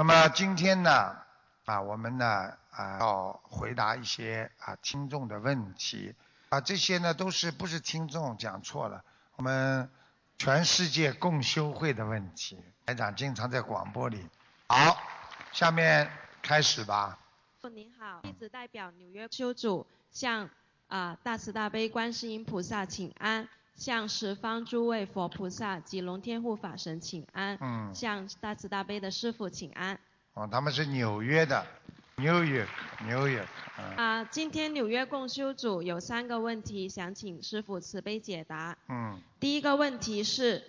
那么今天呢，啊，我们呢啊要回答一些啊听众的问题啊，这些呢都是不是听众讲错了，我们全世界共修会的问题。台长经常在广播里。好，下面开始吧。您好，弟子代表纽约修主向啊大慈大悲观世音菩萨请安。向十方诸位佛菩萨及龙天护法神请安。嗯。向大慈大悲的师父请安。哦，他们是纽约的，纽约，纽约。啊，今天纽约共修组有三个问题想请师父慈悲解答。嗯。第一个问题是，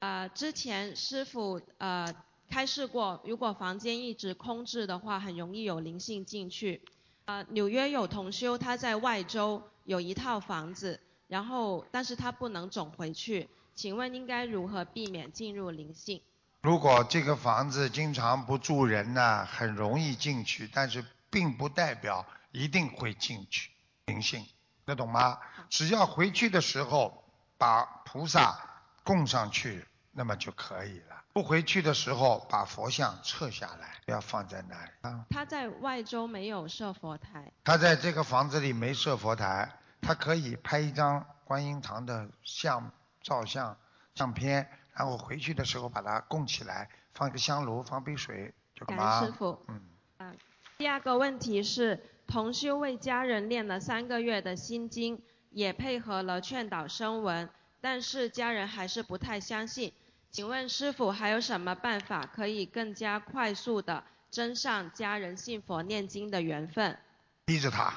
呃，之前师父呃开示过，如果房间一直空置的话，很容易有灵性进去。呃，纽约有同修，他在外州有一套房子。然后，但是他不能总回去，请问应该如何避免进入灵性？如果这个房子经常不住人呢，很容易进去，但是并不代表一定会进去灵性，得懂吗？只要回去的时候把菩萨供上去，那么就可以了。不回去的时候把佛像撤下来，不要放在那里啊。他在外州没有设佛台。他在这个房子里没设佛台。他可以拍一张观音堂的像照相相片，然后回去的时候把它供起来，放一个香炉，放杯水就可以了。师傅，嗯。啊，第二个问题是，同修为家人练了三个月的心经，也配合了劝导声闻，但是家人还是不太相信。请问师傅还有什么办法可以更加快速的增上家人信佛念经的缘分？逼着他，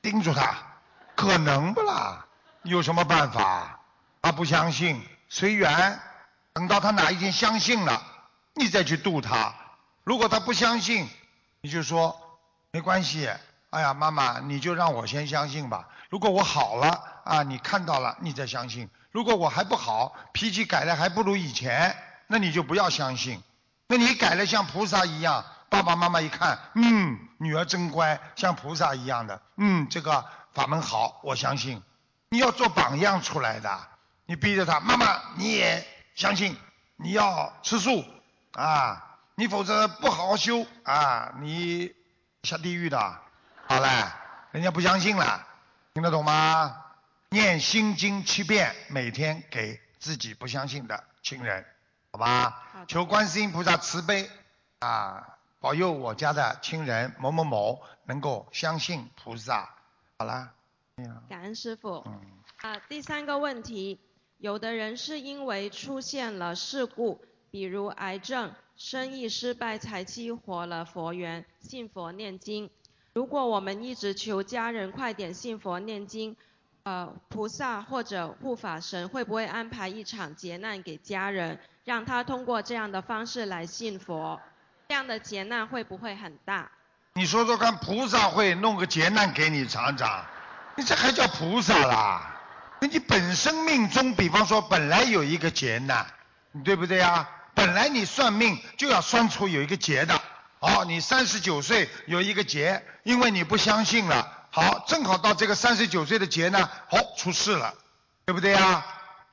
盯住他。可能不啦？有什么办法？他不相信，随缘。等到他哪一天相信了，你再去度他。如果他不相信，你就说没关系。哎呀，妈妈，你就让我先相信吧。如果我好了啊，你看到了，你再相信。如果我还不好，脾气改的还不如以前，那你就不要相信。那你改了像菩萨一样，爸爸妈妈一看，嗯，女儿真乖，像菩萨一样的，嗯，这个。法门好，我相信。你要做榜样出来的，你逼着他，妈妈你也相信，你要吃素啊，你否则不好好修啊，你下地狱的。好了，人家不相信了，听得懂吗？念心经七遍，每天给自己不相信的亲人，好吧？求观世音菩萨慈悲啊，保佑我家的亲人某某某能够相信菩萨。好啦，感恩师傅。嗯。啊，第三个问题，有的人是因为出现了事故，比如癌症、生意失败，才激活了佛缘，信佛念经。如果我们一直求家人快点信佛念经，呃，菩萨或者护法神会不会安排一场劫难给家人，让他通过这样的方式来信佛？这样的劫难会不会很大？你说说看，菩萨会弄个劫难给你尝尝？你这还叫菩萨啦？那你本身命中，比方说本来有一个劫难，对不对呀？本来你算命就要算出有一个劫的。好，你三十九岁有一个劫，因为你不相信了。好，正好到这个三十九岁的劫呢，好出事了，对不对呀？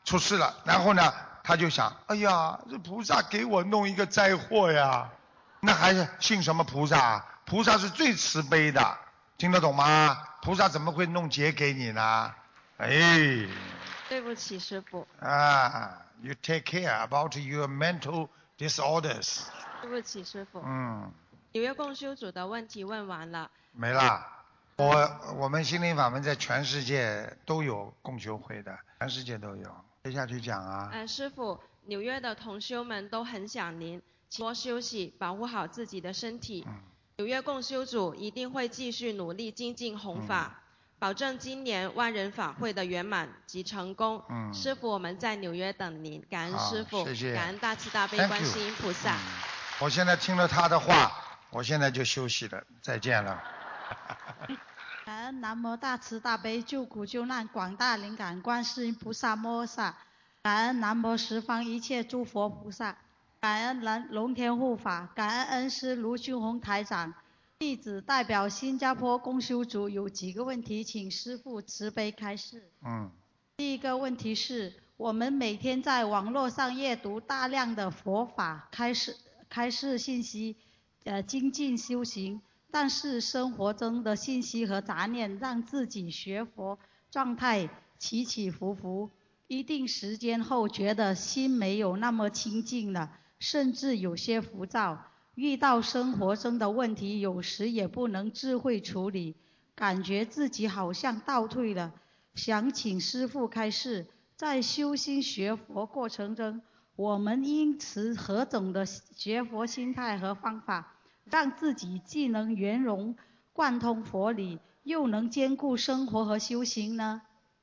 出事了，然后呢，他就想，哎呀，这菩萨给我弄一个灾祸呀，那还是信什么菩萨？啊菩萨是最慈悲的，听得懂吗？菩萨怎么会弄劫给你呢？哎，对不起，师傅。啊，You take care about your mental disorders。对不起，师傅。嗯。纽约共修组的问题问完了。没啦。我我们心灵法门在全世界都有共修会的，全世界都有。接下去讲啊。哎，师傅，纽约的同修们都很想您，多休息，保护好自己的身体。嗯。纽约共修组一定会继续努力精进弘法，保证今年万人法会的圆满及成功。嗯，师傅，我们在纽约等您，感恩师傅，谢谢，感恩大慈大悲观世音菩萨。我现在听了他的话，我现在就休息了，再见了。感恩南无大慈大悲救苦救难广大灵感观世音菩萨摩诃萨，感恩南无十方一切诸佛菩萨。感恩龙龙天护法，感恩恩师卢俊宏台长，弟子代表新加坡公修组有几个问题，请师父慈悲开示。嗯。第一个问题是，我们每天在网络上阅读大量的佛法开示开示信息，呃精进修行，但是生活中的信息和杂念让自己学佛状态起起伏伏，一定时间后觉得心没有那么清净了，甚至有些浮躁。遇到生活中的问题，有时也不能智慧处理，感觉自己好像倒退了。想请师父开示，在修心学佛过程中，我们应持何种的学佛心态和方法，让自己既能圆融贯通佛理，又能兼顾生活和修行呢？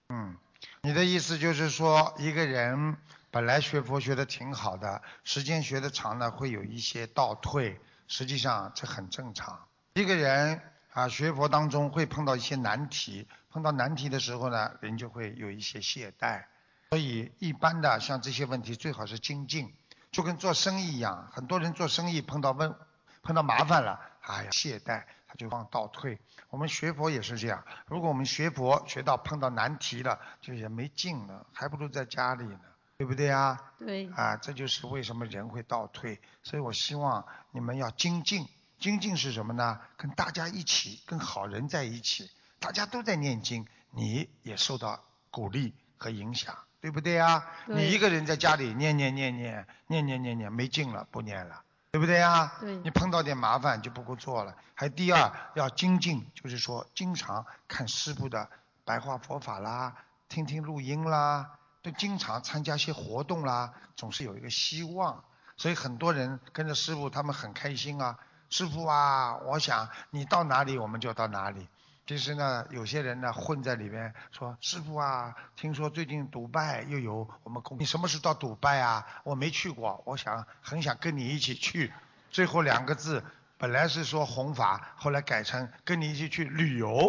嗯，你的意思就是说，一个人本来学佛学的挺好的，时间学的长了会有一些倒退，实际上这很正常。一个人啊，学佛当中会碰到一些难题，碰到难题的时候呢，人就会有一些懈怠。所以一般的像这些问题最好是精进，就跟做生意一样，很多人做生意碰到问碰到麻烦了，哎呀懈怠，他就往倒退。我们学佛也是这样，如果我们学佛学到碰到难题了，就也没劲了，还不如在家里呢，对不对啊？对。啊，这就是为什么人会倒退。所以我希望你们要精进，精进是什么呢？跟大家一起，跟好人在一起，大家都在念经，你也受到鼓励和影响。对不对啊？你一个人在家里念念念念念念念念没劲了，不念了，对不对啊？对。你碰到点麻烦就不够做了。还第二要精进，就是说经常看师傅的白话佛法啦，听听录音啦，都经常参加些活动啦，总是有一个希望。所以很多人跟着师傅，他们很开心啊。师傅啊，我想你到哪里我们就到哪里。其实呢，有些人呢混在里面说：“师傅啊，听说最近迪拜又有我们公，你什么时候到迪拜啊？我没去过，我想很想跟你一起去。”最后两个字本来是说弘法，后来改成跟你一起去旅游，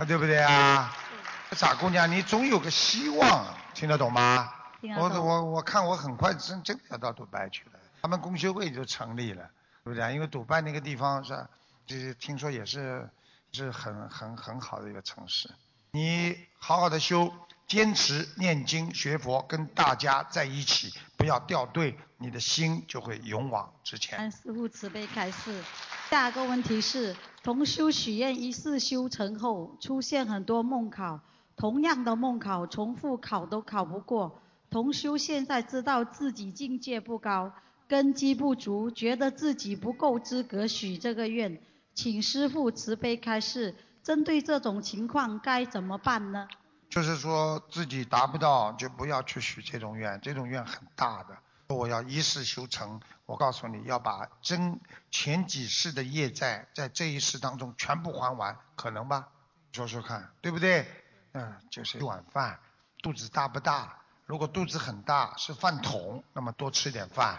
啊，对不对啊？傻姑娘，你总有个希望，听得懂吗？我我我看我很快真真要到迪拜去了，他们公修会就成立了，对不对？因为迪拜那个地方是，就是听说也是。是很很很好的一个城市，你好好的修，坚持念经学佛，跟大家在一起，不要掉队，你的心就会勇往直前。师父慈悲开示。下一个问题是，同修许愿一世修成后，出现很多梦考，同样的梦考重复考都考不过。同修现在知道自己境界不高，根基不足，觉得自己不够资格许这个愿。请师父慈悲开示，针对这种情况该怎么办呢？就是说自己达不到，就不要去许这种愿，这种愿很大的。我要一世修成，我告诉你要把真前几世的业债，在这一世当中全部还完，可能吧？说说看，对不对？嗯，就是一碗饭，肚子大不大？如果肚子很大，是饭桶，那么多吃点饭；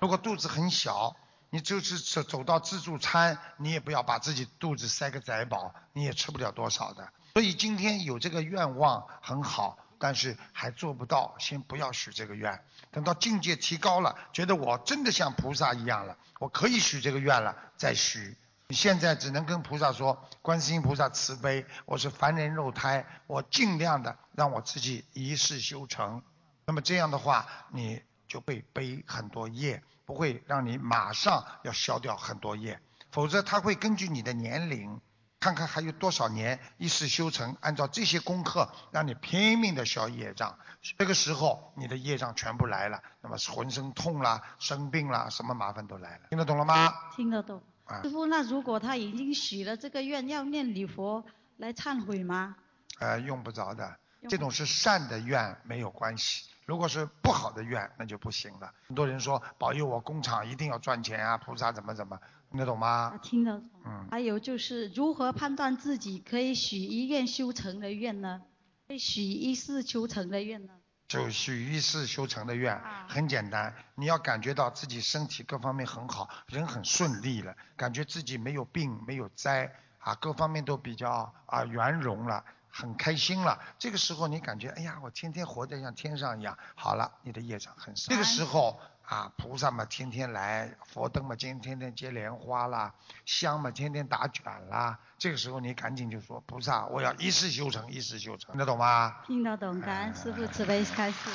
如果肚子很小，你就是走走到自助餐，你也不要把自己肚子塞个窄饱，你也吃不了多少的。所以今天有这个愿望很好，但是还做不到，先不要许这个愿。等到境界提高了，觉得我真的像菩萨一样了，我可以许这个愿了，再许。你现在只能跟菩萨说：观世音菩萨慈悲，我是凡人肉胎，我尽量的让我自己一世修成。那么这样的话，你就会背很多业。不会让你马上要消掉很多业，否则他会根据你的年龄，看看还有多少年一世修成，按照这些功课让你拼命的消业障。这个时候你的业障全部来了，那么浑身痛啦、生病啦，什么麻烦都来了。听得懂了吗？听得懂。师傅，那如果他已经许了这个愿，要念礼佛来忏悔吗？呃，用不着的，这种是善的愿，没有关系。如果是不好的愿，那就不行了。很多人说保佑我工厂一定要赚钱啊，菩萨怎么怎么，听得懂吗？听得懂。嗯。还有就是如何判断自己可以许一愿修成的愿呢？可以许一世修成的愿呢？就许一世修成的愿，很简单，你要感觉到自己身体各方面很好，人很顺利了，感觉自己没有病没有灾啊，各方面都比较啊圆融了。很开心了，这个时候你感觉，哎呀，我天天活得像天上一样。好了，你的业障很少。这个时候啊，菩萨嘛天天来，佛灯嘛今天天天结莲花啦，香嘛天天打卷啦。这个时候你赶紧就说，菩萨，我要一世修成，一世修成，听得懂吗？听得懂，感恩师傅慈悲开示。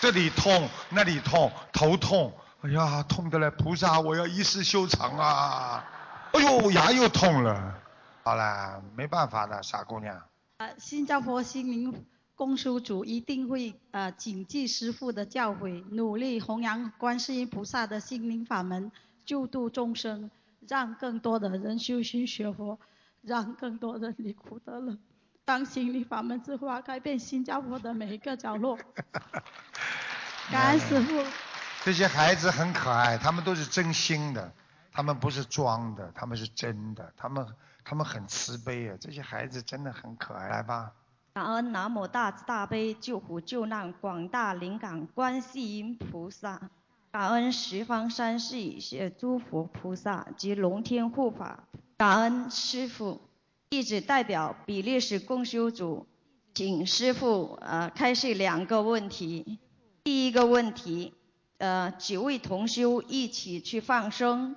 这里痛，那里痛，头痛，哎呀，痛得来，菩萨，我要一世修成啊！哎呦，牙又痛了。好啦，没办法的，傻姑娘。啊，新加坡心灵共修组一定会呃谨记师父的教诲，努力弘扬观世音菩萨的心灵法门，救度众生，让更多的人修心学佛，让更多人离苦得乐，当心灵法门之花，开遍新加坡的每一个角落。感恩师父。这些孩子很可爱，他们都是真心的，他们不是装的，他们是真的，他们他们很慈悲啊，这些孩子真的很可爱，来吧。感恩南无大慈大悲救苦救难广大灵感观世音菩萨，感恩十方三世诸佛菩萨及龙天护法，感恩师父。弟子代表比利时共修组，请师父呃开示两个问题。第一个问题。呃，几位同修一起去放生，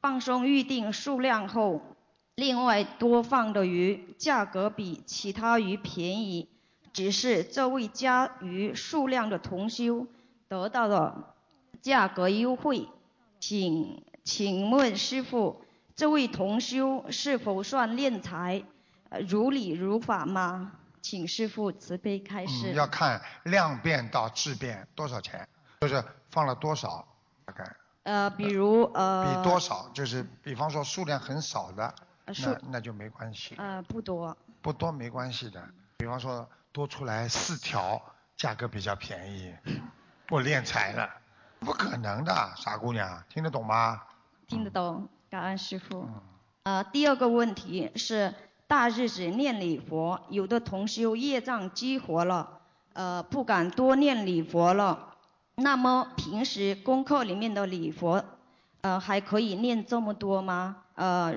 放生预定数量后，另外多放的鱼价格比其他鱼便宜，只是这位加鱼数量的同修得到了价格优惠，请请问师傅，这位同修是否算敛财？如理如法吗？请师傅慈悲开示。要看量变到质变多少钱。就是放了多少，大概？呃，比如呃。比多少？就是比方说数量很少的，那那就没关系。呃，不多。不多没关系的，比方说多出来四条，价格比较便宜，我敛财了，不可能的，傻姑娘，听得懂吗？听得懂，感恩师傅。呃，第二个问题是大日子念礼佛，有的同修业障激活了，呃，不敢多念礼佛了。那么平时功课里面的礼佛，呃，还可以念这么多吗？呃，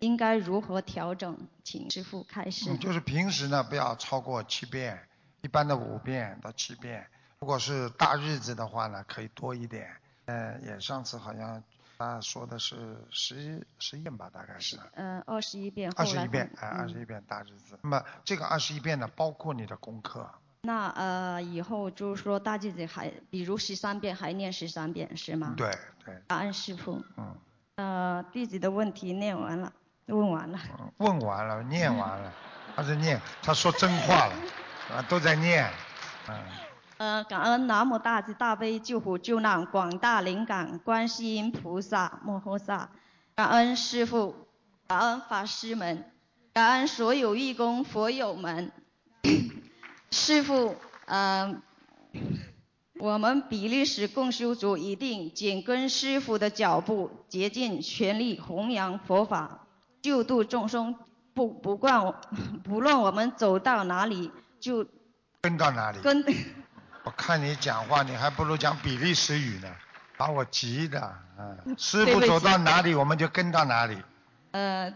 应该如何调整？请师傅开始。就是平时呢，不要超过七遍，一般的五遍到七遍。如果是大日子的话呢，可以多一点。呃，也上次好像他说的是十十遍吧，大概是。嗯，二十一遍。二十一遍，哎，二十一遍大日子。那么这个二十一遍呢，包括你的功课。那呃，以后就是说大日子还，比如十三遍还念十三遍是吗？对对。感恩师傅。嗯。呃，弟子的问题念完了，问完了。问完了，念完了，他在念，他说真话了，啊，都在念，嗯。呃，感恩南无大慈大悲救苦救难广大灵感观世音菩萨摩诃萨，感恩师傅，感恩法师们，感恩所有义工佛友们。师傅，嗯，我们比利时共修组一定紧跟师傅的脚步，竭尽全力弘扬佛法，救度众生。不不管 不论我们走到哪里，就跟到哪里。跟。我看你讲话，你还不如讲比利时语呢，把我急的。啊。师傅走到哪里，我们就跟到哪里。呃。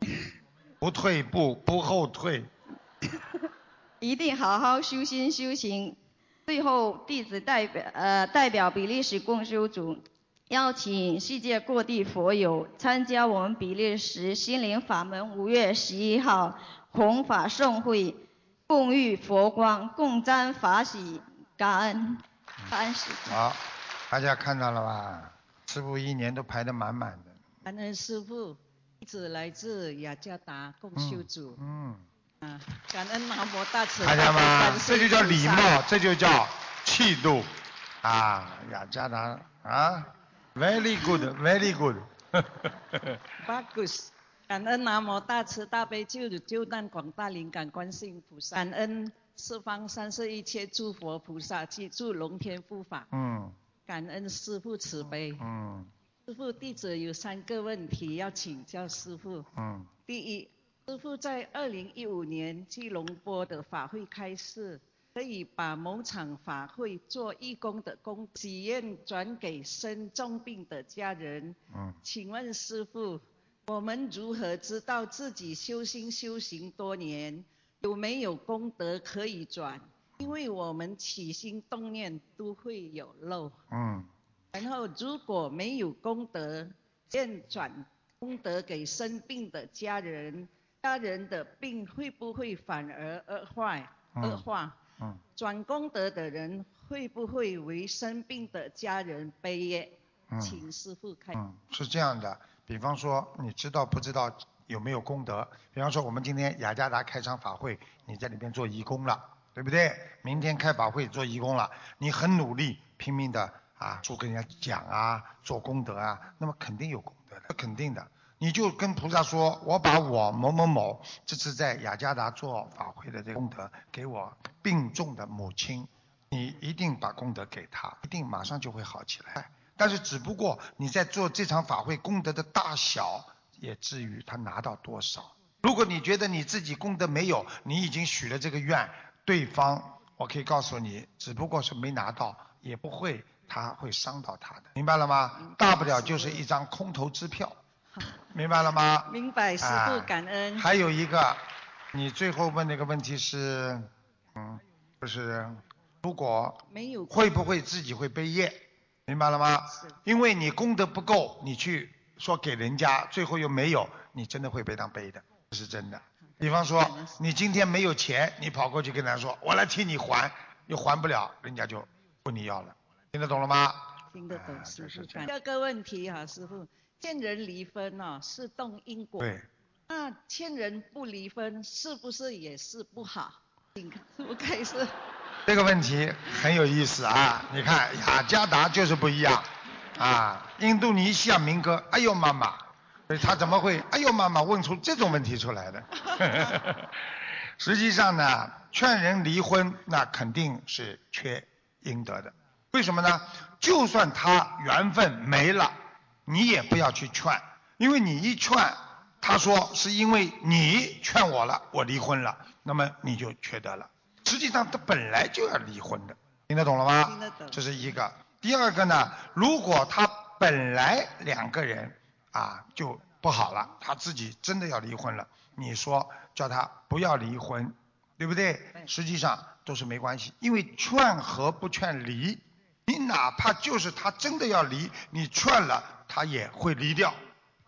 不退步，不后退。一定好好修心修行。最后，弟子代表呃代表比利时共修组，邀请世界各地佛友参加我们比利时心灵法门五月十一号弘法盛会，共浴佛光，共沾法喜，感恩，感恩师父。好，大家看到了吧？师傅一年都排得满满的。感恩师傅，弟子来自雅加达共修组。嗯。嗯，感恩南无大慈大悲吗？这就叫礼貌，这就叫气度啊！雅加达啊，very good，very good。Bagus，感恩南无大慈大悲救苦救难广大灵感观世音菩萨，感恩四方三世一切诸佛菩萨及诸龙天护法。嗯。感恩师父慈悲。嗯。师父弟子有三个问题要请教师父。嗯。第一。师父在二零一五年基隆波的法会开示，可以把某场法会做义工的工体验转给生重病的家人。嗯。请问师父，我们如何知道自己修心修行多年，有没有功德可以转？因为我们起心动念都会有漏。嗯。然后如果没有功德，愿转功德给生病的家人。家人的病会不会反而恶化？恶化？嗯。转功德的人会不会为生病的家人背业？嗯请师傅开。嗯，是这样的，比方说你知道不知道有没有功德？比方说我们今天雅加达开场法会，你在里边做义工了，对不对？明天开法会做义工了，你很努力拼命的啊，做跟人家讲啊，做功德啊，那么肯定有功德的，肯定的。你就跟菩萨说，我把我某某某这次在雅加达做法会的这个功德给我病重的母亲，你一定把功德给他，一定马上就会好起来。但是只不过你在做这场法会功德的大小，也至于他拿到多少。如果你觉得你自己功德没有，你已经许了这个愿，对方我可以告诉你，只不过是没拿到，也不会他会伤到他的，明白了吗？大不了就是一张空头支票，明白了吗？明白，师啊傅感恩。还有一个，你最后问那个问题是，嗯，就是如果没有会不会自己会背业，明白了吗是？因为你功德不够，你去说给人家，最后又没有，你真的会被当背的，这是真的。比方说，你今天没有钱，你跑过去跟他说，我来替你还，又还不了，人家就问你要了，听得懂了吗？听得懂啊师傅。第二个问题哈、师傅，欠人离婚哦是动因果，对，那欠人不离婚是不是也是不好？请师傅开始。这个问题很有意思啊！你看雅加达就是不一样啊，印度尼西亚民歌，哎呦妈妈，他怎么会哎呦妈妈问出这种问题出来的？实际上呢，劝人离婚那肯定是缺应得的。为什么呢？就算他缘分没了，你也不要去劝，因为你一劝，他说是因为你劝我了，我离婚了，那么你就缺德了。实际上他本来就要离婚的，听得懂了吗？听得懂这是一个。第二个呢，如果他本来两个人啊就不好了，他自己真的要离婚了，你说叫他不要离婚，对不对？对实际上都是没关系，因为劝和不劝离，你哪怕就是他真的要离，你劝了他也会离掉，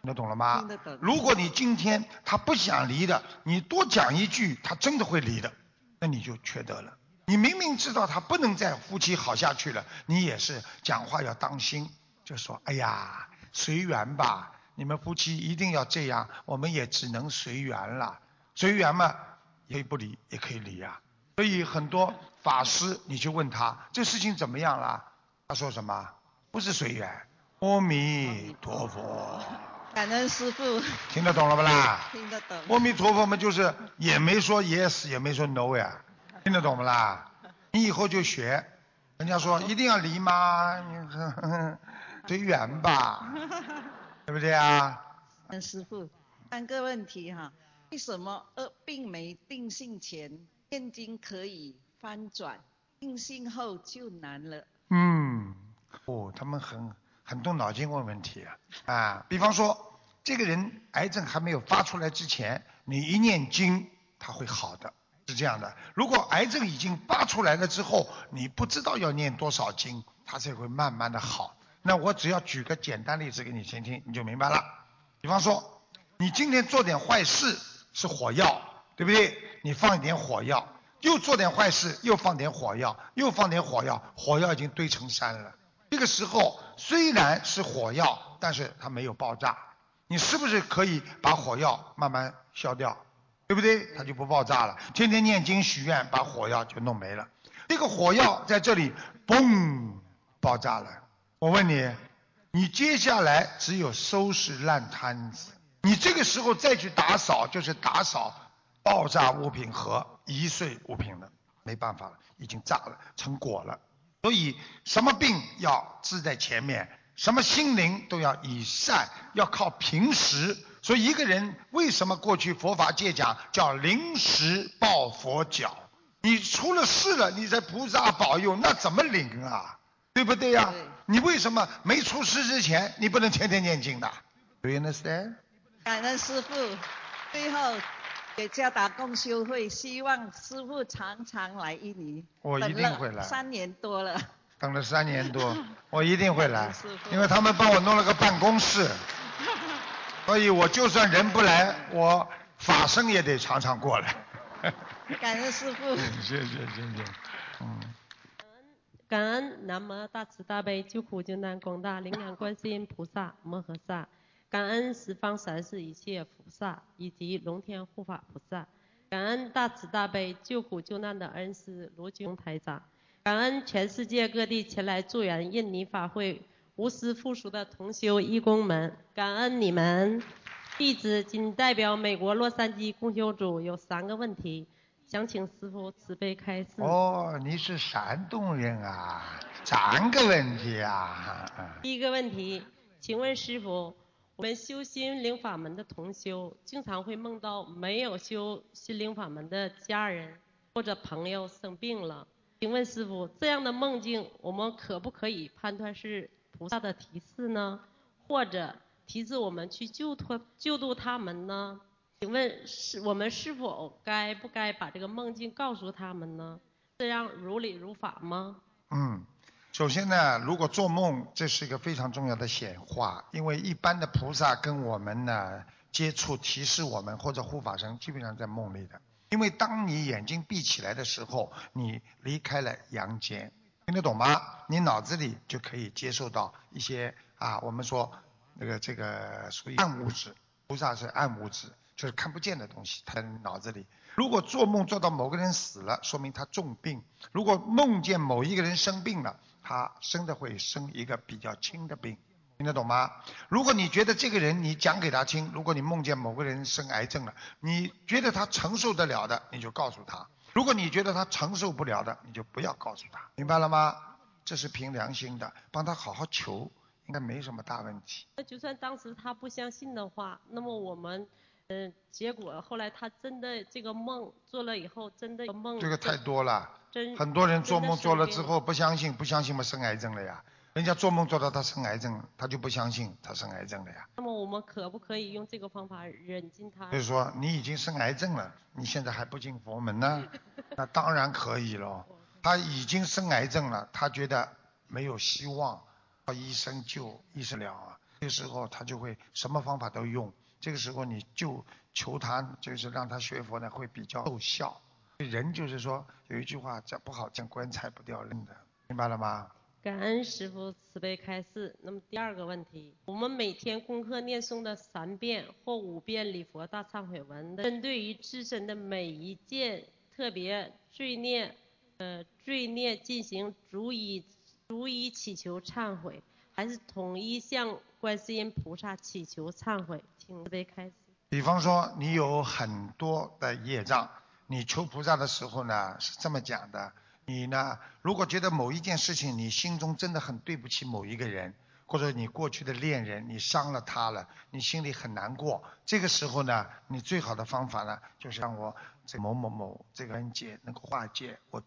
听得懂了吗？听得懂如果你今天他不想离的，你多讲一句，他真的会离的，那你就缺德了。你明明知道他不能再夫妻好下去了，你也是讲话要当心，就说哎呀随缘吧，你们夫妻一定要这样，我们也只能随缘了。随缘嘛，可以不离，也可以离啊。所以很多法师，你去问他这事情怎么样了，他说什么？不是随缘，阿弥陀佛，感恩师傅，听得懂了不啦？听得懂。阿弥陀佛嘛，就是也没说 yes，也没说 no 呀，听得懂不啦？你以后就学，人家说 一定要离吗？随缘吧，对不对啊？恩师傅，三个问题哈，为什么呃病没定性前念经可以翻转，定性后就难了？嗯，哦，他们很很动脑筋问问题啊啊！比方说，这个人癌症还没有发出来之前，你一念经，他会好的，是这样的。如果癌症已经发出来了之后，你不知道要念多少经，他才会慢慢的好。那我只要举个简单例子给你听听，你就明白了。比方说，你今天做点坏事是火药，对不对？你放一点火药，又做点坏事，又放点火药，又放点火药，火药已经堆成山了。这个时候虽然是火药，但是它没有爆炸，你是不是可以把火药慢慢消掉？对不对？它就不爆炸了。天天念经许愿，把火药就弄没了。这个火药在这里嘣爆炸了。我问你，你接下来只有收拾烂摊子。你这个时候再去打扫，就是打扫爆炸物品和易碎物品了，没办法了，已经炸了，成果了。所以什么病要治在前面，什么心灵都要以善，要靠平时。所以一个人为什么过去佛法界讲叫临时抱佛脚？你出了事了，你在菩萨保佑，那怎么灵啊？对不对呀、对你为什么没出事之前，你不能天天念经的？Do you understand？感恩师傅。最后给加达共修会，希望师傅常常来印尼。我一定会来三年多了。等了三年多，我一定会来师，傅因为他们帮我弄了个办公室，所以我就算人不来，我法身也得常常过来。感恩师傅。谢谢谢谢，嗯。感恩南无大慈大悲救苦救难广大灵感观世音菩萨摩诃萨，感恩十方三世一切菩萨以及龙天护法菩萨，感恩大慈大悲救苦救难的恩师罗军台长，感恩全世界各地前来助缘印尼法会无私付出的同修义工们，感恩你们。弟子仅代表美国洛杉矶共修组有三个问题，想请师傅慈悲开示。哦，你是山东人啊，三个问题啊。第一个问题，请问师傅，我们修心灵法门的同修，经常会梦到没有修心灵法门的家人或者朋友生病了，请问师傅，这样的梦境，我们可不可以判断是菩萨的提示呢？或者？提示我们去救脱救度他们呢？请问是我们是否该不该把这个梦境告诉他们呢？这样如理如法吗？嗯，首先呢，如果做梦，这是一个非常重要的显化，因为一般的菩萨跟我们呢接触提示我们或者护法神，基本上在梦里的。因为当你眼睛闭起来的时候，你离开了阳间，听得懂吗？你脑子里就可以接受到一些啊，我们说。那个这个属于暗物质，菩萨是暗物质，就是看不见的东西，他脑子里。如果做梦做到某个人死了，说明他重病；如果梦见某一个人生病了，他生的会生一个比较轻的病，听得懂吗？如果你觉得这个人你讲给他听，如果你梦见某个人生癌症了，你觉得他承受得了的，你就告诉他；如果你觉得他承受不了的，你就不要告诉他，明白了吗？这是凭良心的，帮他好好求。应该没什么大问题。那就算当时他不相信的话，那么我们，嗯，结果后来他真的这个梦做了以后，真的梦。这个太多了。真。很多人做梦做了之后不相信，不相信嘛生癌症了呀。人家做梦做到他生癌症，他就不相信他生癌症了呀。那么我们可不可以用这个方法忍进他？就是说你已经生癌症了，你现在还不进佛门呢？那当然可以喽。他已经生癌症了，他觉得没有希望。医生救，医生了啊！这个时候他就会什么方法都用。这个时候你就求他，就是让他学佛呢，会比较奏效。人就是说有一句话叫不好见棺材不掉泪的，明白了吗？感恩师父慈悲开示。那么第二个问题，我们每天功课念诵的三遍或五遍礼佛大忏悔文，针对于自身的每一件特别罪孽，呃罪孽进行逐一。逐一祈求忏悔，还是统一向观世音菩萨祈求忏悔？请备开始。比方说，你有很多的业障，你求菩萨的时候呢，是这么讲的：你呢，如果觉得某一件事情，你心中真的很对不起某一个人，或者你过去的恋人，你伤了他了，你心里很难过。这个时候呢，你最好的方法呢，就是让我这某某某这个恩解能够化解我，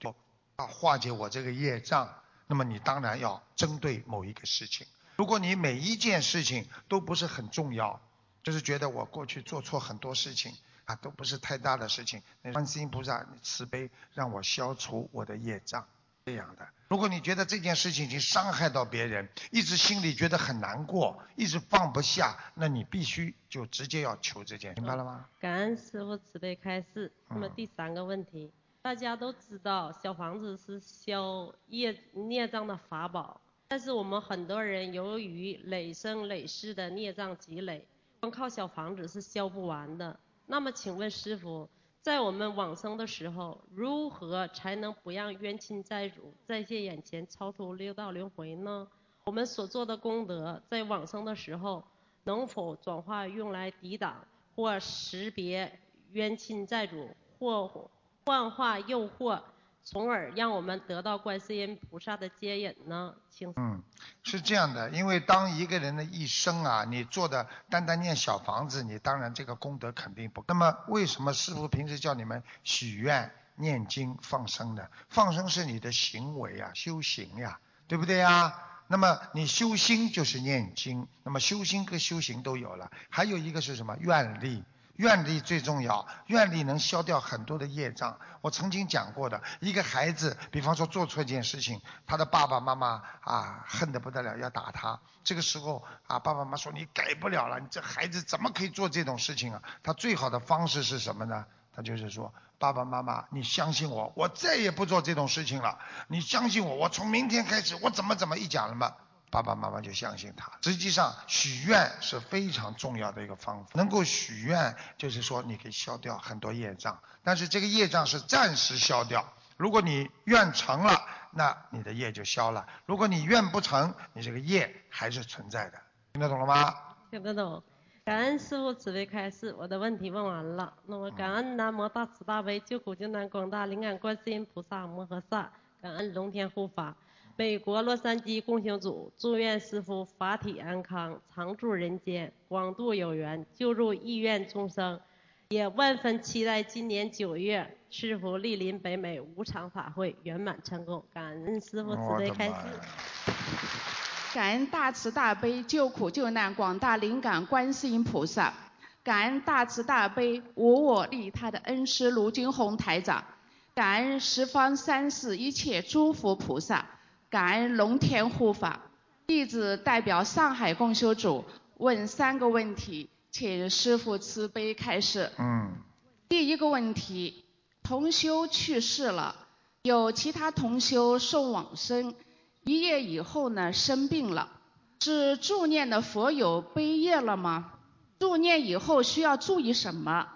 啊，化解我这个业障。那么你当然要针对某一个事情。如果你每一件事情都不是很重要，就是觉得我过去做错很多事情啊，都不是太大的事情，观世音菩萨慈悲让我消除我的业障，这样的。如果你觉得这件事情已经伤害到别人，一直心里觉得很难过，一直放不下，那你必须就直接要求这件，明白了吗？感恩师父慈悲开示。那么第三个问题。大家都知道小房子是消业孽障的法宝，但是我们很多人由于累生累世的孽障积累，光靠小房子是消不完的。那么请问师傅，在我们往生的时候，如何才能不让冤亲债主再现眼前超脱六道轮回呢？我们所做的功德在往生的时候能否转化用来抵挡或识别冤亲债主或？幻化诱惑，从而让我们得到观世音菩萨的接引呢？请嗯，是这样的，因为当一个人的一生啊，你做的单单念小房子，你当然这个功德肯定不。那么为什么师傅平时叫你们许愿、念经、放生呢？放生是你的行为啊，修行呀，对不对呀？那么你修心就是念经，那么修心跟修行都有了，还有一个是什么？愿力。愿力最重要，愿力能消掉很多的业障。我曾经讲过的，一个孩子，比方说做错一件事情，他的爸爸妈妈啊恨得不得了，要打他。这个时候啊，爸爸妈妈说你改不了了，你这孩子怎么可以做这种事情啊？他最好的方式是什么呢？他就是说爸爸妈妈，你相信我，我再也不做这种事情了。你相信我，我从明天开始，我怎么怎么一讲了嘛，爸爸妈妈就相信他。实际上许愿是非常重要的一个方法，能够许愿就是说你可以消掉很多业障，但是这个业障是暂时消掉。如果你愿成了，那你的业就消了；如果你愿不成，你这个业还是存在的。听得懂了吗？听得懂。感恩师父慈悲开示，我的问题问完了。那么感恩南无大慈大悲救苦救难广大灵感观世音菩萨摩诃萨，感恩龙天护法，美国洛杉矶共修组祝愿师父法体安康，常驻人间，广度有缘，救助意愿众生。也万分期待今年九月师傅莅临北美五场法会圆满成功，感恩师傅慈悲开示。感恩大慈大悲救苦救难广大灵感观世音菩萨，感恩大慈大悲无我利他的恩师卢军宏台长，感恩十方三世一切诸佛菩萨，感恩龙天护法。弟子代表上海共修组问三个问题。请师父慈悲开示。嗯。第一个问题，同修去世了，有其他同修送往生，一夜以后呢生病了，是助念的佛友悲业了吗？助念以后需要注意什么？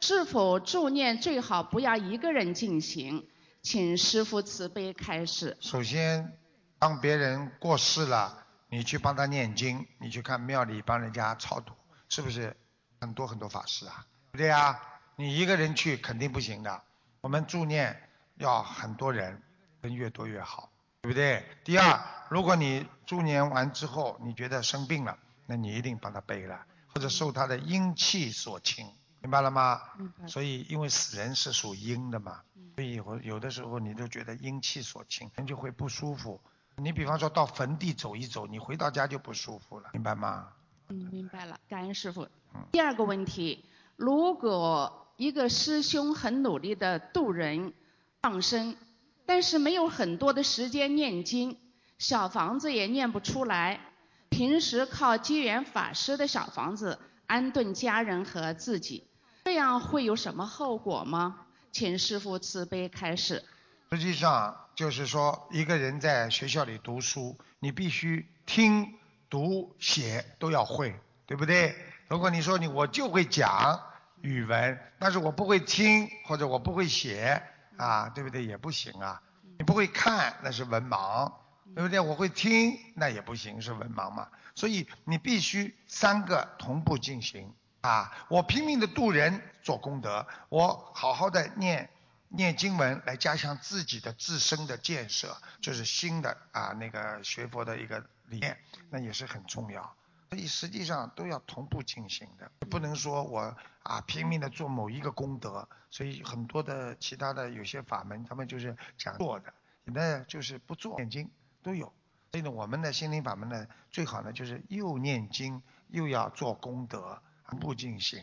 是否助念最好不要一个人进行？请师父慈悲开始。首先，当别人过世了，你去帮他念经，你去看庙里帮人家超度。是不是很多很多法师啊？对不对啊？你一个人去肯定不行的。我们助念要很多人，人越多越好，对不对？第二，如果你助念完之后你觉得生病了，那你一定帮他背了，或者受他的阴气所侵，明白了吗？所以因为死人是属阴的嘛，所以有有的时候你就觉得阴气所侵，人就会不舒服。你比方说到坟地走一走，你回到家就不舒服了，明白吗？嗯，明白了，感恩师傅。嗯第二个问题，如果一个师兄很努力的度人放生，但是没有很多的时间念经，小房子也念不出来，平时靠机缘法师的小房子安顿家人和自己，这样会有什么后果吗？请师傅慈悲开示。实际上就是说，一个人在学校里读书，你必须听。读写都要会，对不对？如果你说你我就会讲语文，但是我不会听或者我不会写啊，对不对？也不行啊。你不会看那是文盲，对不对？我会听那也不行，是文盲嘛。所以你必须三个同步进行啊。我拼命的度人做功德，我好好的念念经文来加强自己的自身的建设，就是新的啊那个学佛的一个。理念那也是很重要，所以实际上都要同步进行的，不能说我啊拼命的做某一个功德，所以很多的其他的有些法门他们就是讲做的，那就是不做念经都有，所以呢我们的心灵法门呢最好呢就是又念经又要做功德，同步进行。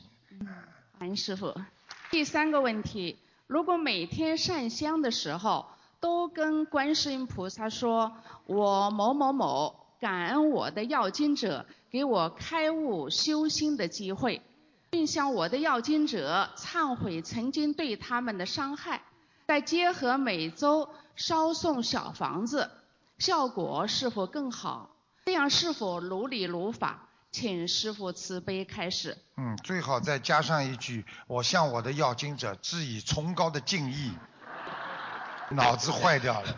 韩师傅，第三个问题，如果每天上香的时候都跟观世音菩萨说我某某某。感恩我的要经者给我开悟修心的机会，并向我的要经者忏悔曾经对他们的伤害，再结合每周烧送小房子，效果是否更好？这样是否如理如法？请师傅慈悲开始。嗯，最好再加上一句：我向我的要经者致以崇高的敬意。脑子坏掉了。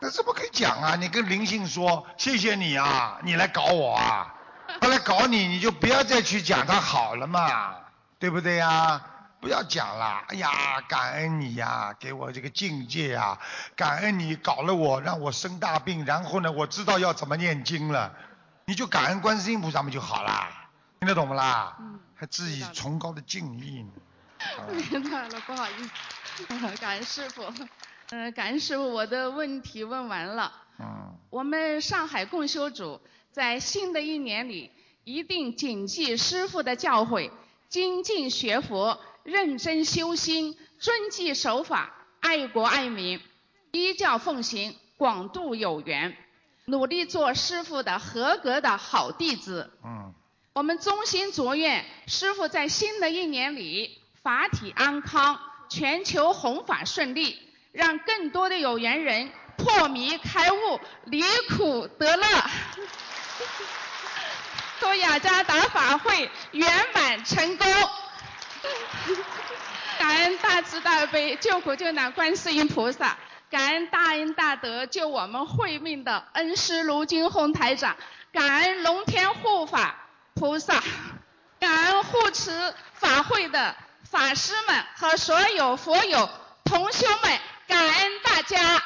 那怎么可以讲啊？你跟灵性说谢谢你啊，你来搞我啊，他来搞你，你就不要再去讲他好了嘛，对不对呀？不要讲了，哎呀，感恩你呀，给我这个境界啊，感恩你搞了我，让我生大病，然后呢，我知道要怎么念经了，你就感恩观世音菩萨们就好啦，听得懂不啦？嗯。还致以崇高的敬意呢。明白了，不好意思，感恩师傅。嗯，感恩师傅，我的问题问完了。嗯。我们上海共修组在新的一年里，一定谨记师傅的教诲，精进学佛，认真修心，遵纪守法，爱国爱民，依教奉行，广度有缘，努力做师傅的合格的好弟子。嗯。我们衷心祝愿师傅在新的一年里法体安康，全球弘法顺利，让更多的有缘人破迷开悟，离苦得乐。祝雅加达法会圆满成功。感恩大慈大悲救苦救难观世音菩萨，感恩大恩大德救我们慧命的恩师卢军宏台长，感恩龙天护法菩萨，感恩护持法会的法师们和所有佛友同修们，感恩大家。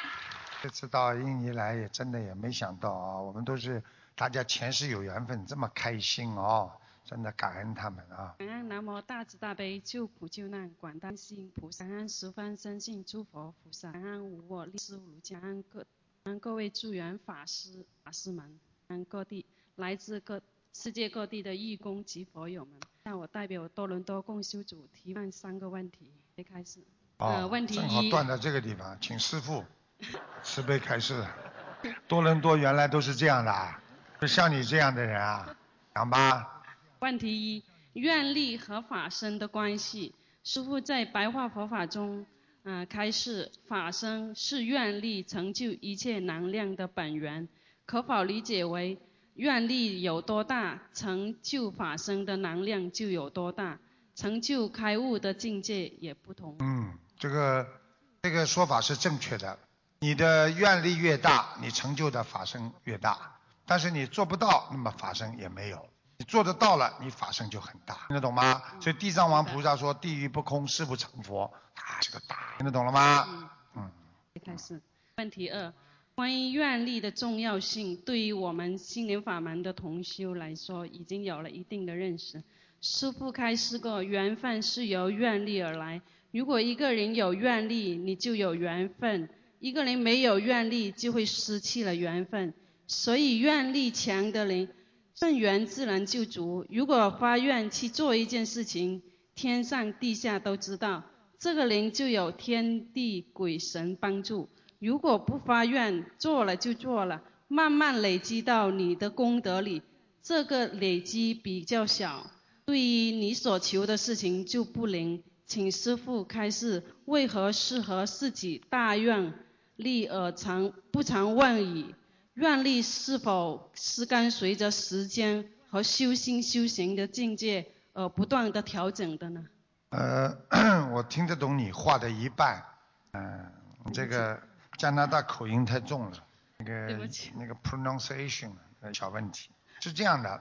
这次到印尼来也真的也没想到啊，我们都是大家前世有缘分，这么开心哦，真的感恩他们啊。感恩南无大慈大悲救苦救难广大世音菩萨，感恩十方三世诸佛菩萨，感恩无我利师如家，感恩各感恩各位助缘法师法师们，感恩各地来自各世界各地的义工及佛友们。那我代表多伦多共修组提问三个问题，谁开始？呃，问题正好，断在这个地方，请师傅 慈悲开示。多伦多原来都是这样的啊，就像你这样的人啊，讲吧。问题一，愿力和法身的关系。师父在白话佛法中，呃，开示法身是愿力成就一切能量的本源，可否理解为愿力有多大，成就法身的能量就有多大，成就开悟的境界也不同。嗯，这个这个说法是正确的。你的愿力越大，你成就的法身越大。但是你做不到，那么法身也没有。你做得到了，你法身就很大，听得懂吗？所以地藏王菩萨说：“地狱不空，誓不成佛。”他这个大，听得懂了吗？嗯。开始。问题二，关于愿力的重要性，对于我们心灵法门的同修来说，已经有了一定的认识。师父开示过，缘分是由愿力而来。如果一个人有愿力，你就有缘分；一个人没有愿力，就会失去了缘分。所以愿力强的人，正缘自然就足。如果发愿去做一件事情，天上地下都知道，这个人就有天地鬼神帮助。如果不发愿，做了就做了，慢慢累积到你的功德里，这个累积比较小，对于你所求的事情就不灵。请师父开示，为何适合自己大愿力而常不常万矣？愿力是否是跟随着时间和修心修行的境界而不断的调整的呢？呃，我听得懂你话的一半，嗯、这个加拿大口音太重了，那个那个 pronunciation 呃小问题。是这样的，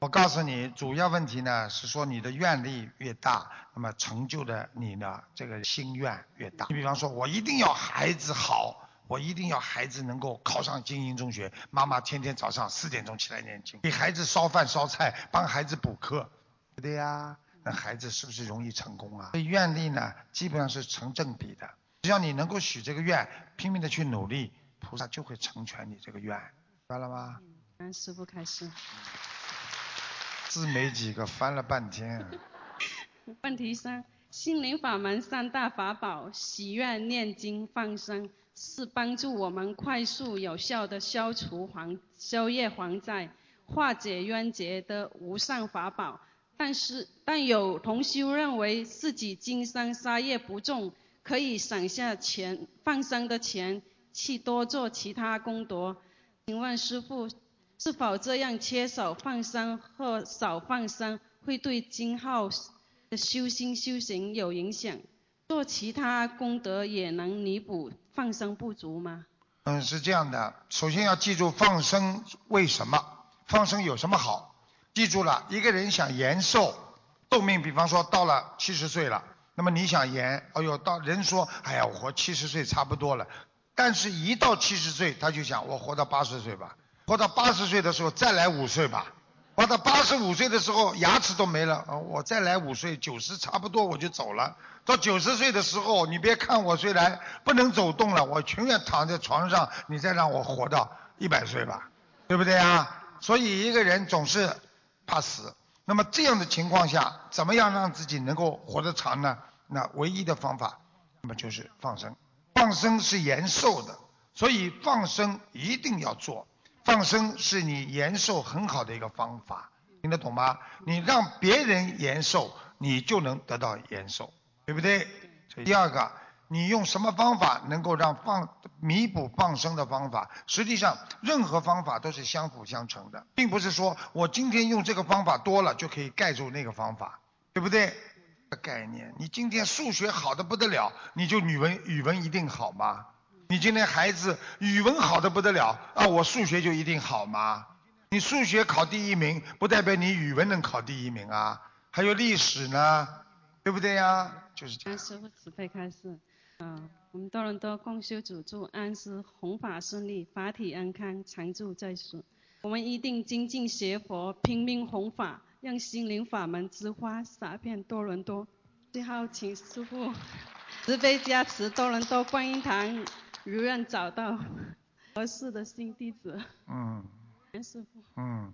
我告诉你，主要问题呢是说你的愿力越大，那么成就的你呢这个心愿越大。你比方说，我一定要孩子好，我一定要孩子能够考上精英中学，妈妈天天早上四点钟起来念经，给孩子烧饭烧菜，帮孩子补课，对不对呀？那孩子是不是容易成功啊？所以愿力呢，基本上是成正比的。只要你能够许这个愿，拼命的去努力，菩萨就会成全你这个愿，明白了吗？让师傅开示。字没几个，翻了半天。问题三：心灵法门三大法宝，许愿、念经、放生，是帮助我们快速有效的消除还消业还债、化解冤结的无上法宝。但是，但有同修认为自己经商杀业不重，可以省下钱放生的钱，去多做其他功德。请问师父，是否这样缺少放生或少放生，会对今后的修心修行有影响？做其他功德也能弥补放生不足吗？嗯，是这样的，首先要记住放生为什么，放生有什么好？记住了，一个人想延寿，寿命，比方说到了七十岁了，那么你想延，哎呦，到人说，哎呀，我活七十岁差不多了，但是一到七十岁，他就想我活到八十岁吧，活到八十岁的时候再来五岁吧，活到八十五岁的时候牙齿都没了，啊我再来五岁，九十差不多我就走了。到九十岁的时候，你别看我虽然不能走动了，我情愿躺在床上，你再让我活到一百岁吧，对不对啊？所以一个人总是怕死。那么这样的情况下，怎么样让自己能够活得长呢？那唯一的方法，那么就是放生。放生是延寿的，所以放生一定要做。放生是你延寿很好的一个方法，听得懂吗？你让别人延寿，你就能得到延寿。对不对？第二个，你用什么方法能够让放弥补放生的方法？实际上，任何方法都是相辅相成的，并不是说我今天用这个方法多了就可以盖住那个方法，对不对？概念，你今天数学好的不得了，你就语文语文一定好吗？你今天孩子语文好的不得了啊，我数学就一定好吗？你数学考第一名，不代表你语文能考第一名啊。还有历史呢，对不对呀？就是这样。师傅慈悲开示，嗯，我们多伦多共修组祝安师弘法顺利，法体安康，常驻在世。我们一定精进学佛，拼命弘法。让心灵法门之花洒遍多伦多。最后，请师父慈悲加持多伦多观音堂，如愿找到合适的新弟子。嗯。感恩师傅。嗯。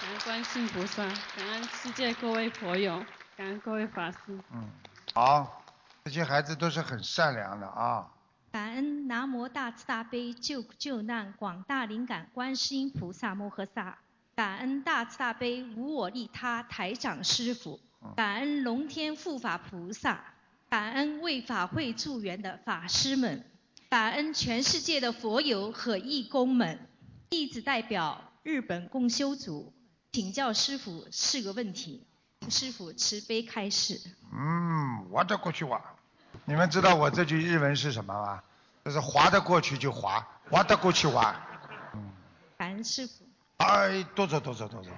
感恩观世菩萨，感恩世界各位佛友，感恩各位法师。嗯。好，这些孩子都是很善良的啊。感恩南无大慈大悲救苦救难广大灵感观世音菩萨摩诃萨。感恩大慈大悲无我利他台长师傅，感恩龙天护法菩萨，感恩为法会助缘的法师们，感恩全世界的佛友和义工们。弟子代表日本共修组请教师傅四个问题，师傅慈悲开示。嗯，我的过去话，你们知道我这句日文是什么吗？就是划得过去就划，划得过去划。嗯，感恩师傅。哎，多走多走多走。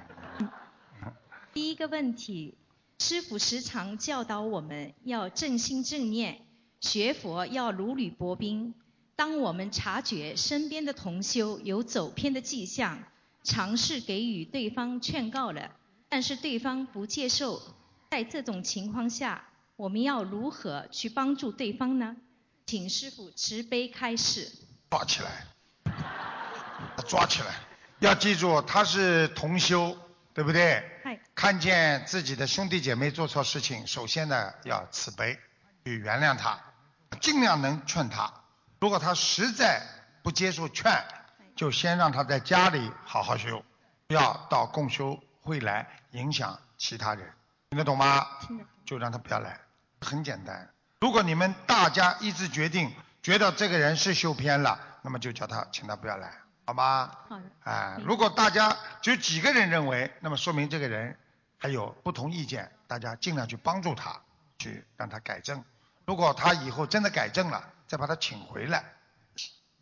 第一个问题，师傅时常教导我们要正心正念，学佛要如履薄冰。当我们察觉身边的同修有走偏的迹象，尝试给予对方劝告了，但是对方不接受，在这种情况下，我们要如何去帮助对方呢？请师傅慈悲开示。抓起来，抓起来。要记住，他是同修，对不对？看见自己的兄弟姐妹做错事情，首先呢要慈悲，去原谅他，尽量能劝他。如果他实在不接受劝，就先让他在家里好好修，不要到共修会来影响其他人。听得懂吗？听得。就让他不要来，很简单。如果你们大家一致决定，觉得这个人是修偏了，那么就叫他，请他不要来。好吗？好的。哎，如果大家只有几个人认为，那么说明这个人还有不同意见，大家尽量去帮助他，去让他改正。如果他以后真的改正了，再把他请回来，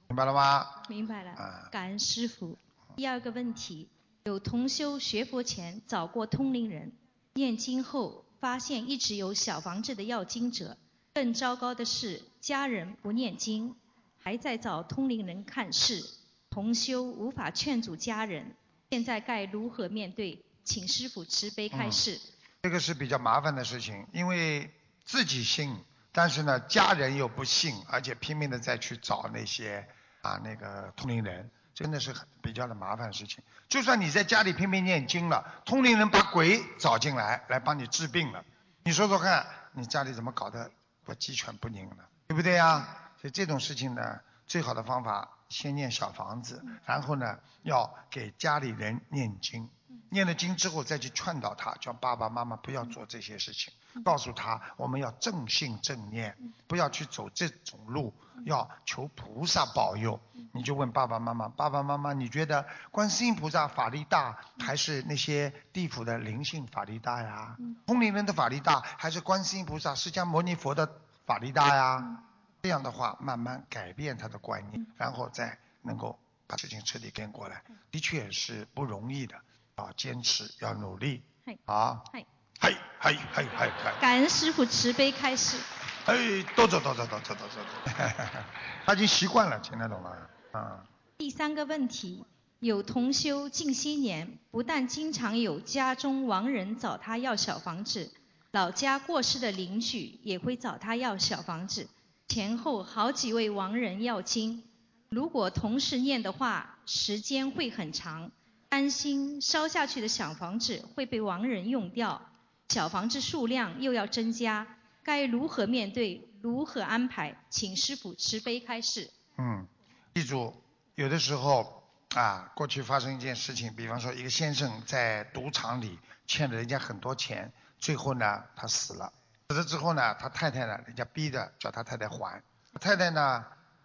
明白了吗？明白了。啊，感恩师傅。第二个问题，有同修学佛前找过通灵人，念经后发现一直有小房子的要经者，更糟糕的是家人不念经，还在找通灵人看事。同修无法劝阻家人，现在该如何面对？请师傅慈悲开示。这个是比较麻烦的事情，因为自己信，但是呢家人又不信，而且拼命的再去找那些啊那个通灵人，真的是很比较的麻烦事情。就算你在家里拼命念经了，通灵人把鬼找进来来帮你治病了，你说说看，你家里怎么搞得不鸡犬不宁了？对不对呀？所以这种事情呢，最好的方法。先念小房子，然后呢，要给家里人念经，念了经之后再去劝导他，叫爸爸妈妈不要做这些事情，告诉他我们要正信正念，不要去走这种路，要求菩萨保佑。你就问爸爸妈妈，爸爸妈妈，你觉得观世音菩萨法力大，还是那些地府的灵性法力大呀？通灵人的法力大，还是观世音菩萨、释迦牟尼佛的法力大呀？这样的话，慢慢改变他的观念，然后再能够把事情彻底变过来，的确是不容易的。啊，坚持要努力。啊。嗨。嗨嗨嗨嗨嗨。感恩师傅慈悲开示。哎，多走多走多走多走多。他已经习惯了，听得懂吗？啊。第三个问题，有同修近些年，不但经常有家中亡人找他要小房子，老家过世的邻居也会找他要小房子。前后好几位亡人要经，如果同时念的话，时间会很长，担心烧下去的小房子会被亡人用掉，小房子数量又要增加，该如何面对？如何安排？请师傅慈悲开示。嗯，记住，有的时候啊，过去发生一件事情，比方说一个先生在赌场里欠了人家很多钱，最后呢他死了。死了之后呢，他太太呢，人家逼着叫他太太还，太太呢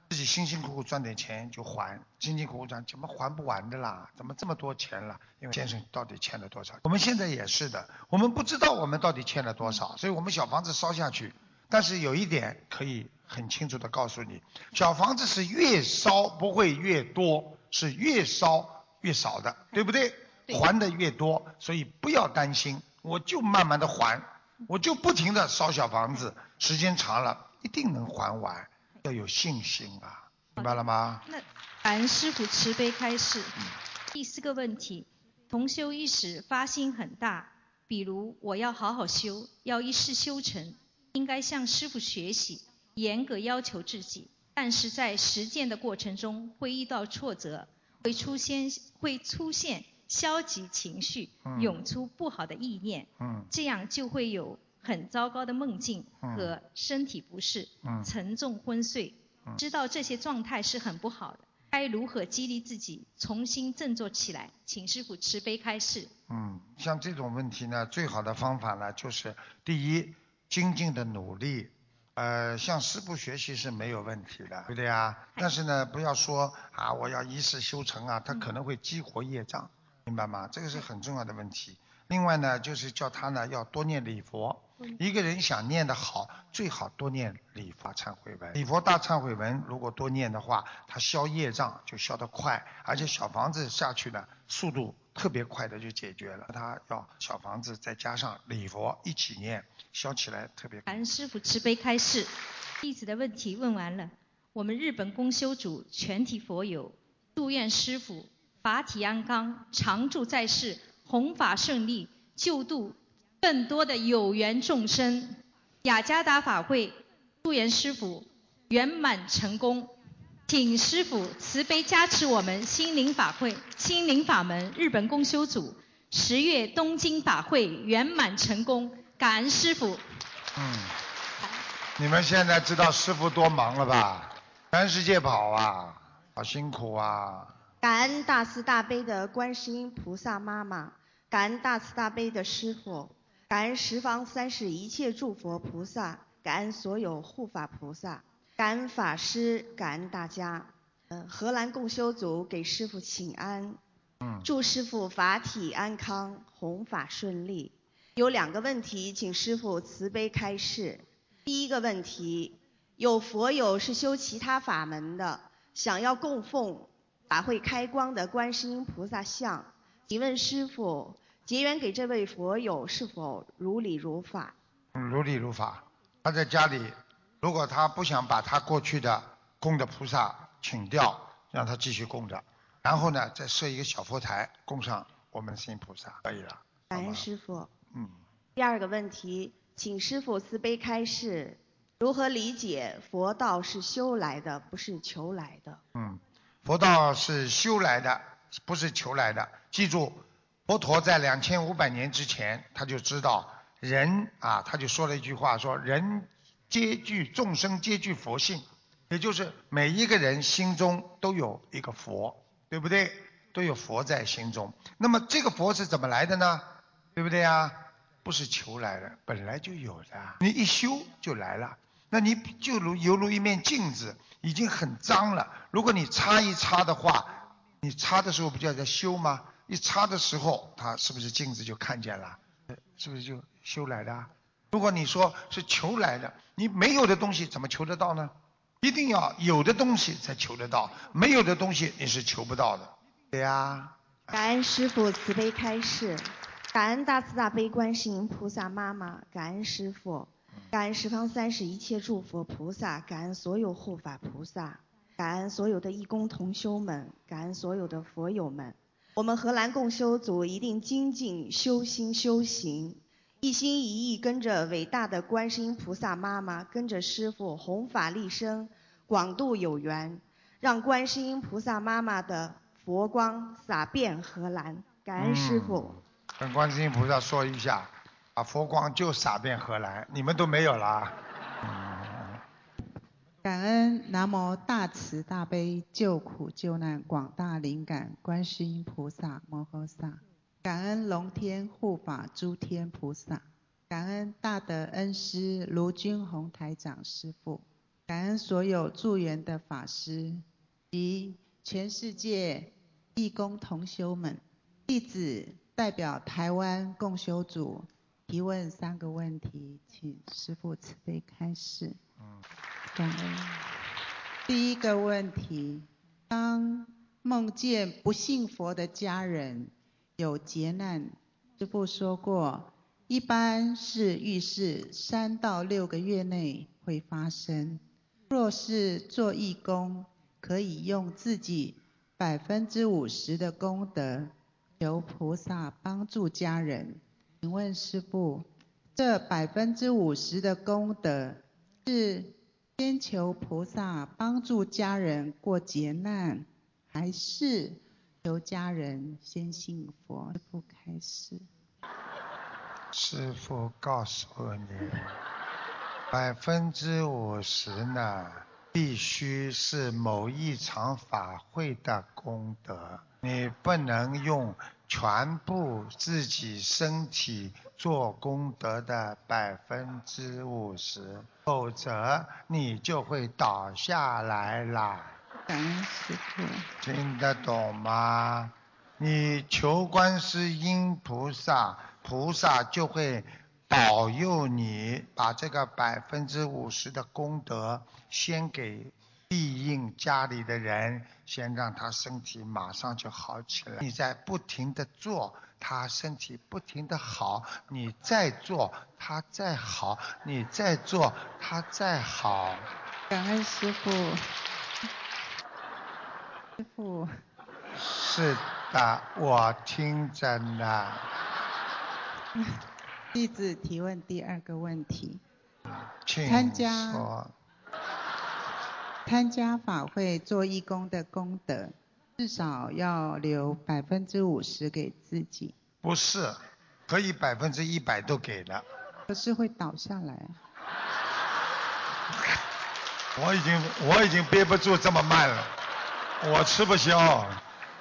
自己辛辛苦苦赚点钱就还，辛辛苦苦赚，怎么还不完的啦？怎么这么多钱了？因为先生到底欠了多少？我们现在也是的，我们不知道我们到底欠了多少，所以我们小房子烧下去。但是有一点可以很清楚的告诉你，小房子是越烧不会越多，是越烧越少的，对不对？还的越多，所以不要担心，我就慢慢的还，我就不停的烧小房子，时间长了一定能还完，要有信心啊，明白了吗？那感恩师傅慈悲开示。第四个问题，同修一时发心很大，比如我要好好修，要一世修成，应该向师傅学习，严格要求自己，但是在实践的过程中会遇到挫折，会出现会出现消极情绪，嗯涌出不好的意念，嗯这样就会有很糟糕的梦境嗯和身体不适，嗯沉重昏睡嗯。知道这些状态是很不好的，该如何激励自己重新振作起来？请师傅慈悲开示。嗯，像这种问题呢，最好的方法呢，就是第一，精进的努力，呃，向师傅学习是没有问题的，对不对啊？但是呢，不要说啊，我要一世修成啊，他可能会激活业障，明白吗？这个是很重要的问题。另外呢，就是叫他呢要多念礼佛。一个人想念得好，最好多念礼佛忏悔文。礼佛大忏悔文如果多念的话，它消业障就消得快，而且小房子下去呢，速度特别快的就解决了。他要小房子再加上礼佛一起念，消起来特别快。感恩师傅慈悲开示。弟子的问题问完了，我们日本公修组全体佛友祝愿师傅法体安康，常驻在世，弘法胜利，救度更多的有缘众生。雅加达法会祝愿师傅圆满成功。请师傅慈悲加持我们心灵法会、心灵法门日本公修组十月东京法会圆满成功，感恩师傅。嗯，你们现在知道师傅多忙了吧？全世界跑啊，好辛苦啊！感恩大慈大悲的观世音菩萨妈妈，感恩大慈大悲的师父，感恩十方三世一切诸佛菩萨，感恩所有护法菩萨，感恩法师，感恩大家。嗯，荷兰共修组给师父请安，嗯，祝师父法体安康，弘法顺利。有两个问题，请师父慈悲开示。第一个问题，有佛友是修其他法门的，想要供奉法会开光的观世音菩萨像，请问师傅，结缘给这位佛友是否如理如法？嗯如理如法。他在家里，如果他不想把他过去的供的菩萨请掉，让他继续供着，然后呢，再设一个小佛台，供上我们的心菩萨，可以了。感恩师傅。嗯，第二个问题，请师傅慈悲开示，如何理解佛道是修来的，不是求来的？嗯，佛道是修来的，不是求来的。记住，佛陀在两千五百年之前，他就知道人啊，他就说了一句话，说人皆具众生皆具佛性，也就是每一个人心中都有一个佛，对不对？都有佛在心中。那么这个佛是怎么来的呢？对不对呀？不是求来的，本来就有的。你一修就来了。那你就如犹如一面镜子，已经很脏了。如果你擦一擦的话，你擦的时候不叫在修吗？一擦的时候，它是不是镜子就看见了？是不是就修来的？如果你说是求来的，你没有的东西怎么求得到呢？一定要有的东西才求得到，没有的东西你是求不到的。对呀、感恩师傅慈悲开示，感恩大慈大悲观世音菩萨妈妈，感恩师傅，感恩十方三世一切诸佛菩萨，感恩所有护法菩萨，感恩所有的义工同修们，感恩所有的佛友们。我们荷兰共修组一定精进修心修行，一心一意跟着伟大的观世音菩萨妈妈，跟着师父弘法利生，广度有缘，让观世音菩萨妈妈的佛光洒遍荷兰。感恩师父。跟观世音菩萨说一下，啊，佛光就洒遍荷兰，你们都没有啦。感恩南无大慈大悲救苦救难广大灵感观世音菩萨摩诃萨，感恩龙天护法诸天菩萨，感恩大德恩师卢军宏台长师父，感恩所有助缘的法师及全世界义工同修们。弟子代表台湾共修组提问三个问题，请师父慈悲开示。感恩。第一个问题，当梦见不信佛的家人有劫难，师父说过，一般是预示三到六个月内会发生。若是做义工，可以用自己百分之五十的功德，求菩萨帮助家人。请问师父，这百分之五十的功德是先求菩萨帮助家人过劫难，还是求家人先信佛？师父开始。师傅告诉你，百分之五十呢，必须是某一场法会的功德，你不能用全部自己身体做功德的百分之五十，否则你就会倒下来啦。感恩师父。听得懂吗？你求观世音菩萨，菩萨就会保佑你把这个百分之五十的功德先给庇应家里的人，先让他身体马上就好起来。你在不停的做，他身体不停的好，你再做，他再好，你再做，他再好。感恩师傅。师傅。是的，我听着呢。弟子提问第二个问题。请参加说。参加法会做义工的功德，至少要留百分之五十给自己。不是，可以百分之一百都给了。可是会倒下来。我已经我已经憋不住这么慢了，我吃不消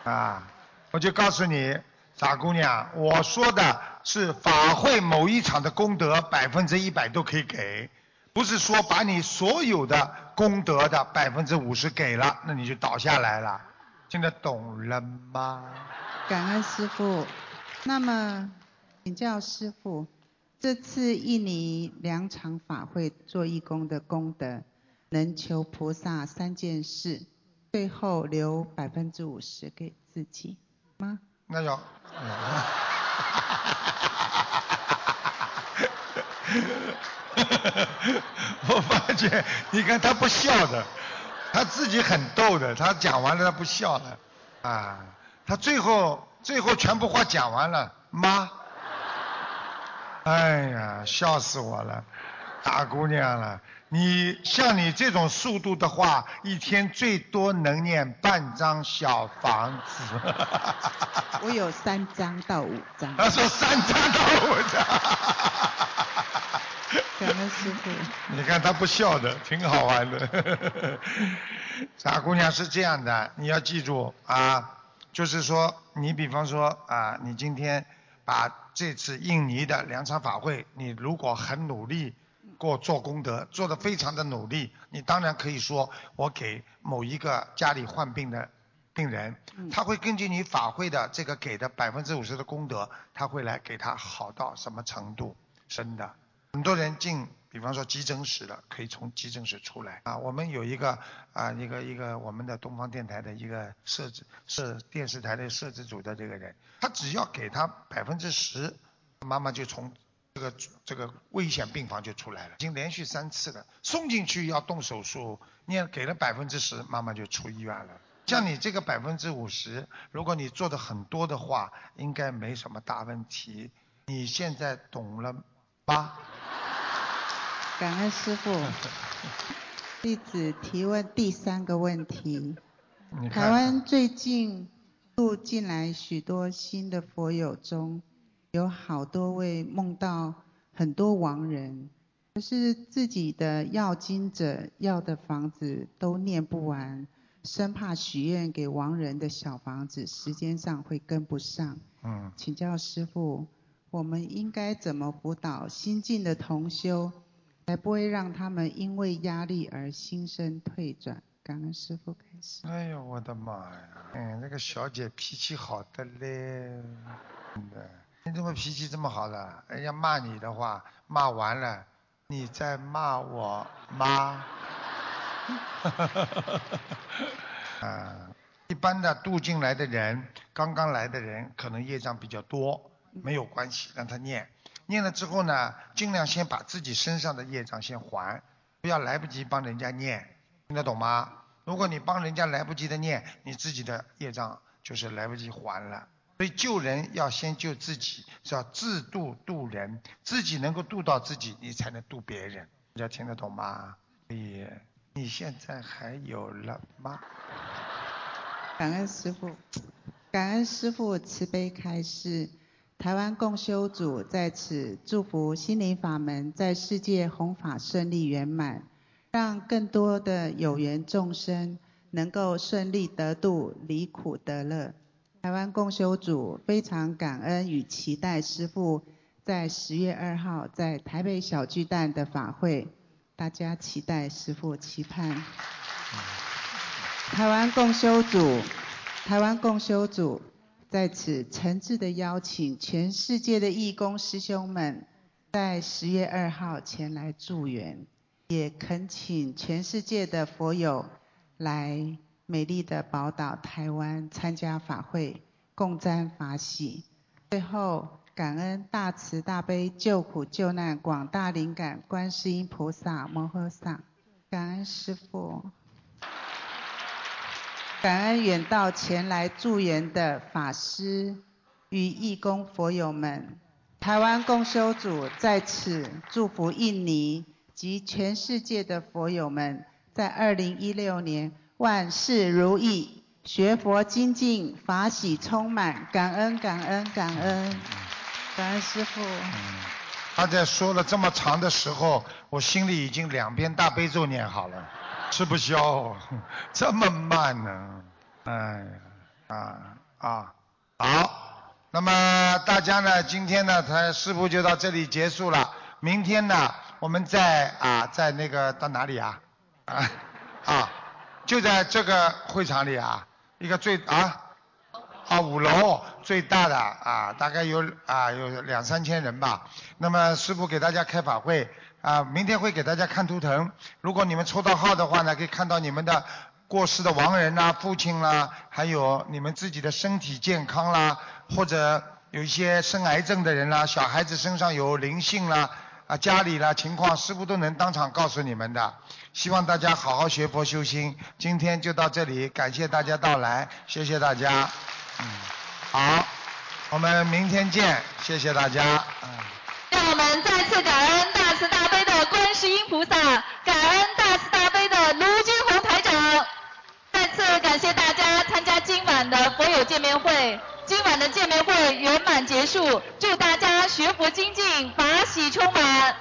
啊！我就告诉你，傻姑娘，我说的是法会某一场的功德百分之一百都可以给，不是说把你所有的功德的百分之五十给了，那你就倒下来了。听得懂了吗？感恩师傅。那么，请教师傅，这次印尼两场法会做义工的功德，能求菩萨三件事，最后留百分之五十给自己吗？那要。我发觉，你看他不笑的，他自己很逗的，他讲完了他不笑了，啊，他最后最后全部话讲完了，妈，哎呀，笑死我了，大姑娘了，你像你这种速度的话，一天最多能念半张小房子。我有三张到五张。他说三张到五张。感恩师傅。你看他不笑的，挺好玩的。傻姑娘是这样的，你要记住啊，就是说，你比方说啊，你今天把这次印尼的两场法会，你如果很努力过做功德，做得非常的努力，你当然可以说我给某一个家里患病的病人，他会根据你法会的这个给的百分之五十的功德，他会来给他好到什么程度，真的。很多人进，比方说急诊室了，可以从急诊室出来啊。我们有一个啊，一个一个我们的东方电台的一个设置是电视台的摄制组的这个人，他只要给他百分之十，妈妈就从这个这个危险病房就出来了，已经连续三次了。送进去要动手术，你给了百分之十，妈妈就出医院了。像你这个百分之五十，如果你做的很多的话，应该没什么大问题。你现在懂了吧？感恩师傅。弟子提问第三个问题。台湾最近入进来许多新的佛友中，有好多位梦到很多亡人，可是自己的要经者要的房子都念不完，生怕许愿给亡人的小房子时间上会跟不上。嗯。请教师父，我们应该怎么辅导新进的同修，才不会让他们因为压力而心生退转？感恩师父开始。哎呦，我的妈呀！嗯，那个小姐脾气好的嘞，真的。你怎么脾气这么好的？人家骂你的话，骂完了，你再骂我妈？啊，一般的渡进来的人，刚刚来的人，可能业障比较多，没有关系，让他念。念了之后呢，尽量先把自己身上的业障先还，不要来不及帮人家念，听得懂吗？如果你帮人家来不及的念，你自己的业障就是来不及还了。所以救人要先救自己，是要自度度人，自己能够度到自己，你才能度别人。大家听得懂吗？所以你现在还有了吗？感恩师父，感恩师父慈悲开示。台湾共修组在此祝福心灵法门在世界弘法顺利圆满，让更多的有缘众生能够顺利得度，离苦得乐。台湾共修组非常感恩与期待师父在十月二号在台北小巨蛋的法会，大家期待师父期盼。台湾共修组，台湾共修组。在此诚挚的邀请全世界的义工师兄们，在十月二号前来助缘，也恳请全世界的佛友来美丽的宝岛台湾参加法会，共沾法喜。最后，感恩大慈大悲救苦救难广大灵感观世音菩萨摩诃萨，感恩师父。感恩远道前来助缘的法师与义工佛友们，台湾共修组在此祝福印尼及全世界的佛友们，在二零一六年万事如意，学佛精进，法喜充满，感恩感恩感恩，感恩师父。他在说了这么长的时候，我心里已经两边大悲咒念好了。吃不消，这么慢呢？哎呀，啊啊，好，那么大家呢，今天呢，他师傅就到这里结束了。明天呢，我们在啊，在那个到哪里啊？啊啊，就在这个会场里啊，一个最啊啊五楼最大的啊，大概有啊有两三千人吧。那么师傅给大家开法会。啊，明天会给大家看图腾。如果你们抽到号的话呢，可以看到你们的过世的亡人啦、父亲啦，还有你们自己的身体健康啦，或者有一些生癌症的人啦、小孩子身上有灵性啦、啊家里啦情况，师傅都能当场告诉你们的。希望大家好好学佛修心。今天就到这里，感谢大家到来，谢谢大家。嗯，好，我们明天见，谢谢大家。嗯。让我们再次感恩大慈大悲的观世音菩萨，感恩大慈大悲的卢军宏台长。再次感谢大家参加今晚的佛友见面会，今晚的见面会圆满结束，祝大家学佛精进，法喜充满。